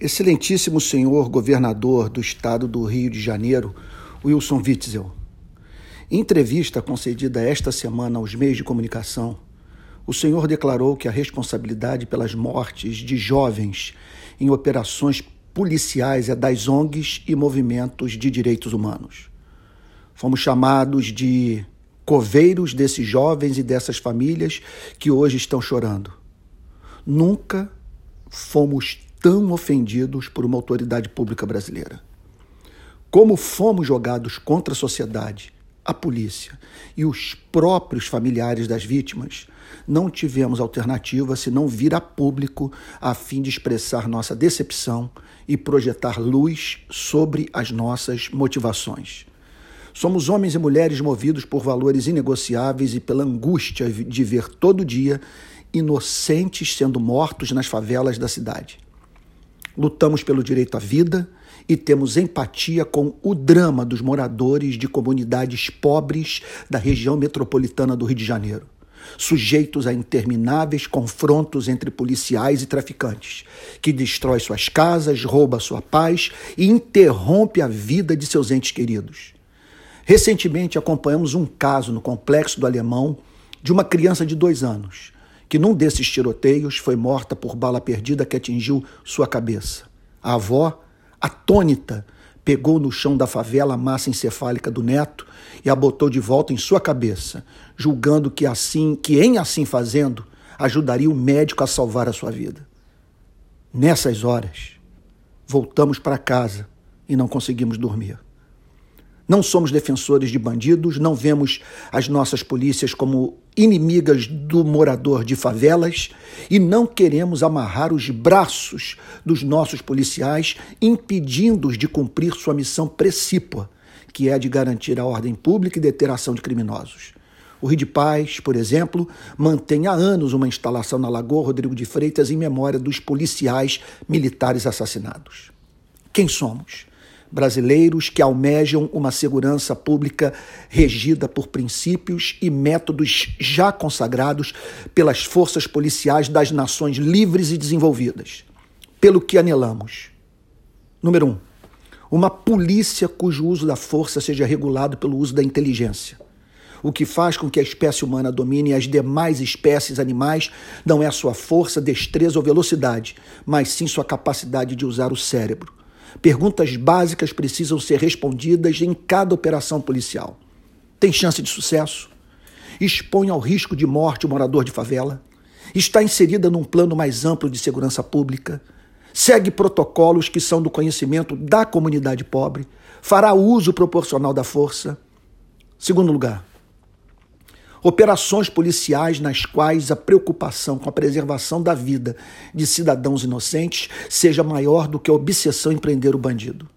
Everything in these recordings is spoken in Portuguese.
Excelentíssimo senhor governador do estado do Rio de Janeiro, Wilson Witzel. Em entrevista concedida esta semana aos meios de comunicação, o senhor declarou que a responsabilidade pelas mortes de jovens em operações policiais é das ONGs e movimentos de direitos humanos. Fomos chamados de coveiros desses jovens e dessas famílias que hoje estão chorando. Nunca fomos tão ofendidos por uma autoridade pública brasileira. Como fomos jogados contra a sociedade, a polícia e os próprios familiares das vítimas, não tivemos alternativa senão vir a público a fim de expressar nossa decepção e projetar luz sobre as nossas motivações. Somos homens e mulheres movidos por valores inegociáveis e pela angústia de ver todo dia inocentes sendo mortos nas favelas da cidade lutamos pelo direito à vida e temos empatia com o drama dos moradores de comunidades pobres da região metropolitana do Rio de Janeiro, sujeitos a intermináveis confrontos entre policiais e traficantes, que destrói suas casas, rouba sua paz e interrompe a vida de seus entes queridos. Recentemente acompanhamos um caso no complexo do Alemão de uma criança de dois anos que num desses tiroteios foi morta por bala perdida que atingiu sua cabeça. A avó, atônita, pegou no chão da favela a massa encefálica do neto e a botou de volta em sua cabeça, julgando que assim, que em assim fazendo, ajudaria o médico a salvar a sua vida. Nessas horas, voltamos para casa e não conseguimos dormir. Não somos defensores de bandidos, não vemos as nossas polícias como inimigas do morador de favelas e não queremos amarrar os braços dos nossos policiais, impedindo-os de cumprir sua missão precípua, que é de garantir a ordem pública e deter a ação de criminosos. O Rio de Paz, por exemplo, mantém há anos uma instalação na Lagoa Rodrigo de Freitas em memória dos policiais militares assassinados. Quem somos? Brasileiros que almejam uma segurança pública regida por princípios e métodos já consagrados pelas forças policiais das nações livres e desenvolvidas. Pelo que anelamos. Número um, uma polícia cujo uso da força seja regulado pelo uso da inteligência. O que faz com que a espécie humana domine as demais espécies animais não é sua força, destreza ou velocidade, mas sim sua capacidade de usar o cérebro Perguntas básicas precisam ser respondidas em cada operação policial. Tem chance de sucesso? Expõe ao risco de morte o morador de favela? Está inserida num plano mais amplo de segurança pública? Segue protocolos que são do conhecimento da comunidade pobre? Fará uso proporcional da força? Segundo lugar, operações policiais nas quais a preocupação com a preservação da vida de cidadãos inocentes seja maior do que a obsessão em prender o bandido.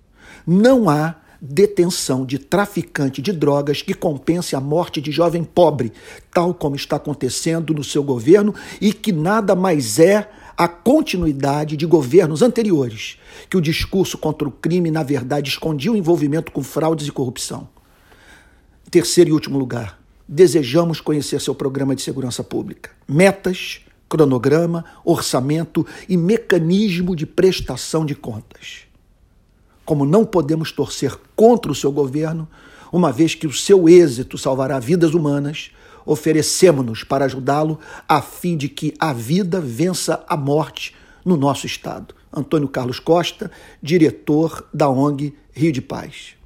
Não há detenção de traficante de drogas que compense a morte de jovem pobre, tal como está acontecendo no seu governo e que nada mais é a continuidade de governos anteriores, que o discurso contra o crime, na verdade, escondia o envolvimento com fraudes e corrupção. Terceiro e último lugar, desejamos conhecer seu programa de segurança pública. Metas, cronograma, orçamento e mecanismo de prestação de contas. Como não podemos torcer contra o seu governo, uma vez que o seu êxito salvará vidas humanas, oferecemos-nos para ajudá-lo a fim de que a vida vença a morte no nosso estado. Antônio Carlos Costa, diretor da ONG Rio de Paz.